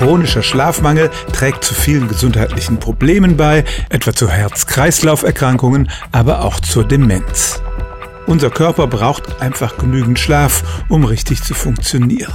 Chronischer Schlafmangel trägt zu vielen gesundheitlichen Problemen bei, etwa zu Herz-Kreislauf-Erkrankungen, aber auch zur Demenz. Unser Körper braucht einfach genügend Schlaf, um richtig zu funktionieren.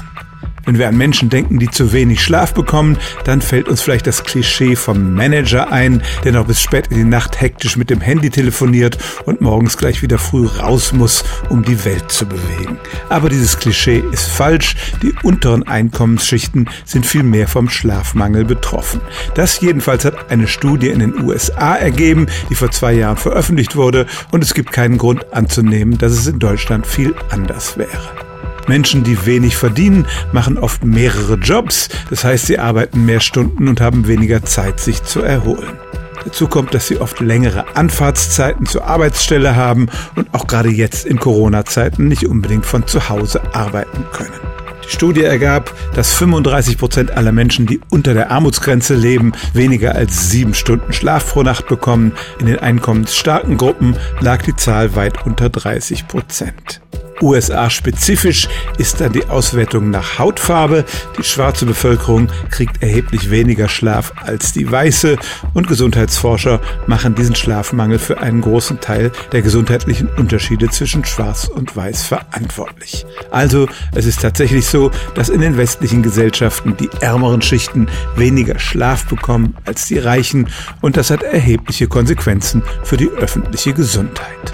Wenn wir an Menschen denken, die zu wenig Schlaf bekommen, dann fällt uns vielleicht das Klischee vom Manager ein, der noch bis spät in die Nacht hektisch mit dem Handy telefoniert und morgens gleich wieder früh raus muss, um die Welt zu bewegen. Aber dieses Klischee ist falsch. Die unteren Einkommensschichten sind viel mehr vom Schlafmangel betroffen. Das jedenfalls hat eine Studie in den USA ergeben, die vor zwei Jahren veröffentlicht wurde und es gibt keinen Grund anzunehmen, dass es in Deutschland viel anders wäre. Menschen, die wenig verdienen, machen oft mehrere Jobs. Das heißt, sie arbeiten mehr Stunden und haben weniger Zeit, sich zu erholen. Dazu kommt, dass sie oft längere Anfahrtszeiten zur Arbeitsstelle haben und auch gerade jetzt in Corona-Zeiten nicht unbedingt von zu Hause arbeiten können. Die Studie ergab, dass 35 Prozent aller Menschen, die unter der Armutsgrenze leben, weniger als sieben Stunden Schlaf pro Nacht bekommen. In den einkommensstarken Gruppen lag die Zahl weit unter 30 Prozent. USA-spezifisch ist dann die Auswertung nach Hautfarbe. Die schwarze Bevölkerung kriegt erheblich weniger Schlaf als die weiße und Gesundheitsforscher machen diesen Schlafmangel für einen großen Teil der gesundheitlichen Unterschiede zwischen Schwarz und Weiß verantwortlich. Also es ist tatsächlich so, dass in den westlichen Gesellschaften die ärmeren Schichten weniger Schlaf bekommen als die reichen und das hat erhebliche Konsequenzen für die öffentliche Gesundheit.